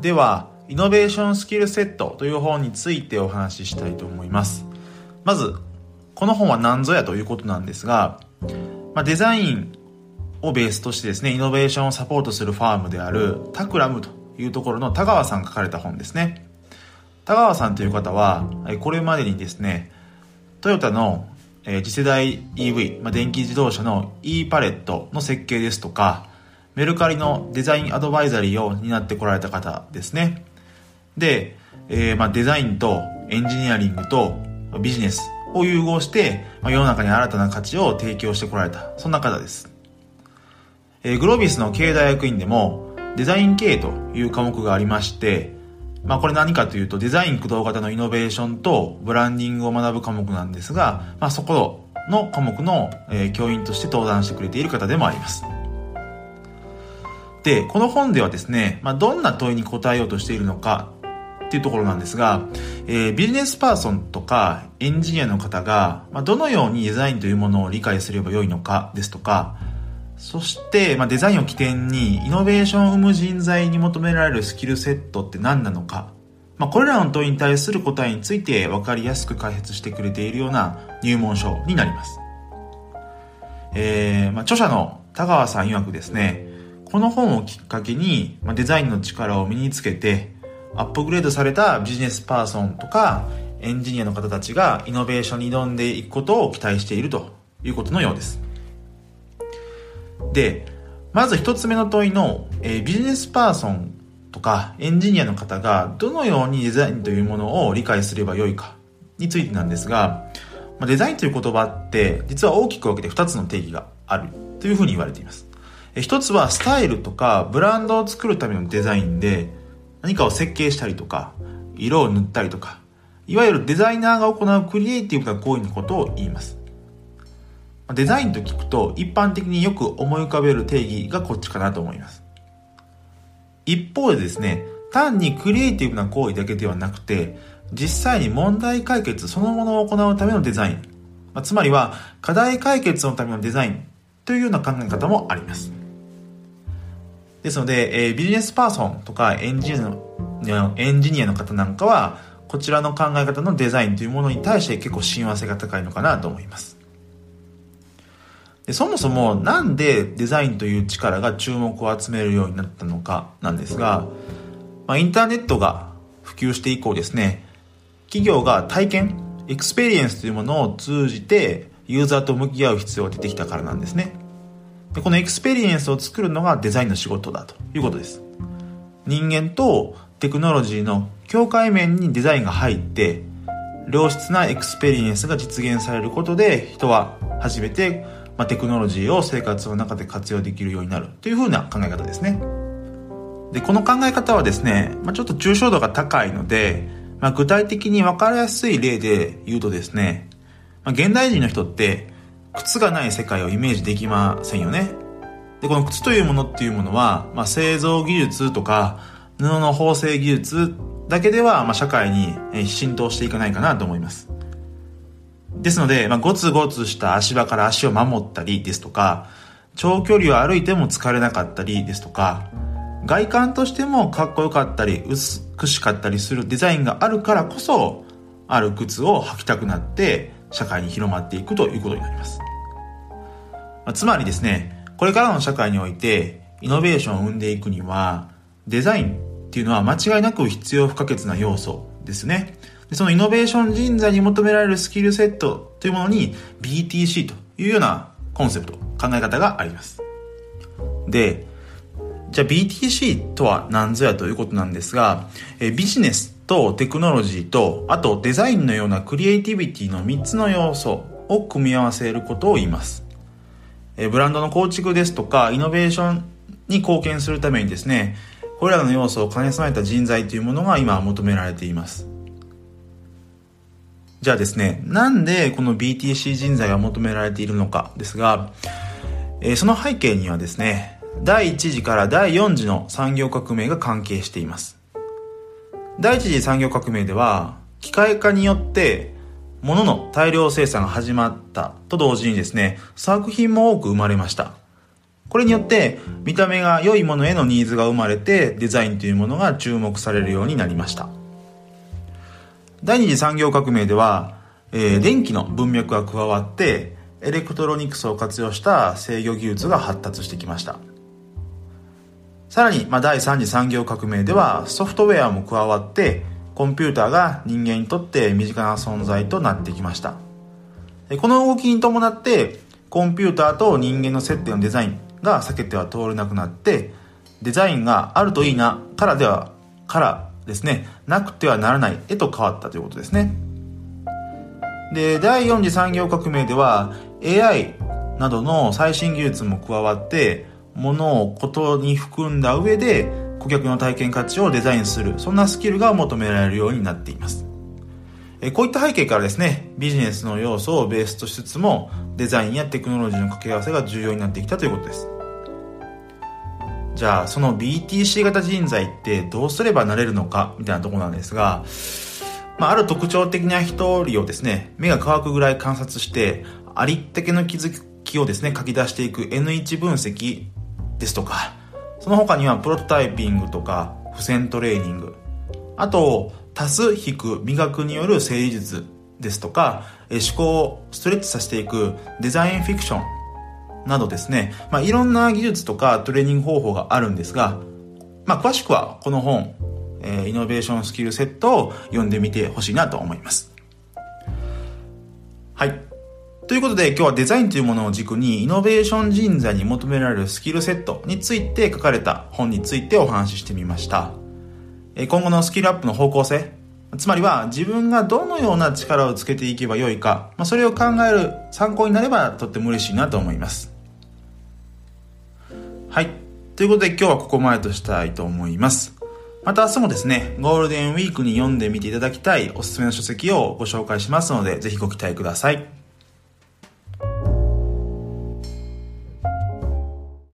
では、イノベーションスキルセットという本についてお話ししたいと思います。まず、この本は何ぞやということなんですが、まあ、デザインをベースとしてですね、イノベーションをサポートするファームであるタクラムというところの田川さんが書かれた本ですね。田川さんという方は、これまでにですね、トヨタの次世代 EV、まあ、電気自動車の e パレットの設計ですとか、メルカリのデザインアドバイザリーを担ってこられた方ですね。で、えー、まあデザインとエンジニアリングとビジネスを融合して、まあ、世の中に新たな価値を提供してこられた、そんな方です。えー、グロービスの経営大学院でもデザイン経営という科目がありまして、まあこれ何かというとデザイン駆動型のイノベーションとブランディングを学ぶ科目なんですが、まあそこの科目の、え、教員として登壇してくれている方でもあります。で、この本ではですね、まあどんな問いに答えようとしているのかっていうところなんですが、えー、ビジネスパーソンとかエンジニアの方が、まあ、どのようにデザインというものを理解すればよいのかですとか、そして、まあ、デザインを起点にイノベーションを生む人材に求められるスキルセットって何なのか、まあ、これらの問いに対する答えについて分かりやすく解説してくれているような入門書になります。えー、まあ、著者の田川さん曰くですね、この本をきっかけに、ま、デザインの力を身につけて、アップグレードされたビジネスパーソンとかエンジニアの方たちがイノベーションに挑んでいくことを期待しているということのようです。で、まず一つ目の問いの、えー、ビジネスパーソンとかエンジニアの方がどのようにデザインというものを理解すればよいかについてなんですが、まあ、デザインという言葉って実は大きく分けて二つの定義があるというふうに言われています。一つはスタイルとかブランドを作るためのデザインで、何かを設計したりとか、色を塗ったりとか、いわゆるデザイナーが行うクリエイティブな行為のことを言います。デザインと聞くと一般的によく思い浮かべる定義がこっちかなと思います。一方でですね、単にクリエイティブな行為だけではなくて、実際に問題解決そのものを行うためのデザイン、ま、つまりは課題解決のためのデザインというような考え方もあります。ですので、えー、ビジネスパーソンとかエンジニアのエンジニアの方なんかは、こちらの考え方のデザインというものに対して結構親和性が高いのかなと思います。でそもそもなんでデザインという力が注目を集めるようになったのかなんですが、まあ、インターネットが普及して以降ですね、企業が体験、エクスペリエンスというものを通じてユーザーと向き合う必要が出てきたからなんですね。でこのエクスペリエンスを作るのがデザインの仕事だということです。人間とテクノロジーの境界面にデザインが入って、良質なエクスペリエンスが実現されることで、人は初めて、まあ、テクノロジーを生活の中で活用できるようになるというふうな考え方ですね。で、この考え方はですね、まあ、ちょっと抽象度が高いので、まあ、具体的に分かりやすい例で言うとですね、まあ、現代人の人って靴がない世界をイメージできませんよね。で、この靴というものっていうものは、まあ、製造技術とか、布の縫製技術だけでは、まあ、社会に浸透していかないかなと思います。ですので、まあ、ゴツゴツした足場から足を守ったりですとか、長距離を歩いても疲れなかったりですとか、外観としてもかっこよかったり、美しかったりするデザインがあるからこそ、ある靴を履きたくなって、社会に広まっていくということになります。ま、つまりですね、これからの社会において、イノベーションを生んでいくには、デザインっていうのは間違いなく必要不可欠な要素ですね。でそのイノベーション人材に求められるスキルセットというものに BTC というようなコンセプト、考え方があります。で、じゃあ BTC とは何ぞやということなんですが、えビジネスとテクノロジーと、あとデザインのようなクリエイティビティの3つの要素を組み合わせることを言います。えブランドの構築ですとか、イノベーションに貢献するためにですね、これらの要素を兼ね備えた人材というものが今求められています。じゃあですね、なんでこの BTC 人材が求められているのかですが、えその背景にはですね、第1次から第4次の産業革命が関係しています。第一次産業革命では、機械化によって物の大量生産が始まったと同時にですね、作品も多く生まれました。これによって見た目が良いものへのニーズが生まれてデザインというものが注目されるようになりました第二次産業革命では、えー、電気の文脈が加わってエレクトロニクスを活用した制御技術が発達してきましたさらに、まあ、第三次産業革命ではソフトウェアも加わってコンピューターが人間にとって身近な存在となってきました。この動きに伴ってコンピューターと人間の接点のデザインが避けては通れなくなってデザインがあるといいなからではからですねなくてはならないへと変わったということですね。で第4次産業革命では AI などの最新技術も加わって物をことに含んだ上で顧客の体験価値をデザインする、そんなスキルが求められるようになっています。こういった背景からですね、ビジネスの要素をベースとしつつも、デザインやテクノロジーの掛け合わせが重要になってきたということです。じゃあ、その BTC 型人材ってどうすればなれるのか、みたいなとこなんですが、まあ、ある特徴的な一人をですね、目が乾くぐらい観察して、ありったけの気づきをですね、書き出していく N1 分析ですとか、その他にはプロトタイピングとか、付箋トレーニング、あと、足す、引く、磨くによる整理術ですとか、思考をストレッチさせていくデザインフィクションなどですね、まあ、いろんな技術とかトレーニング方法があるんですが、まあ、詳しくはこの本、えー、イノベーションスキルセットを読んでみてほしいなと思います。はい。ということで今日はデザインというものを軸にイノベーション人材に求められるスキルセットについて書かれた本についてお話ししてみました。今後のスキルアップの方向性、つまりは自分がどのような力をつけていけばよいか、まあ、それを考える参考になればとっても嬉しいなと思います。はい。ということで今日はここまでとしたいと思います。また明日もですね、ゴールデンウィークに読んでみていただきたいおすすめの書籍をご紹介しますので、ぜひご期待ください。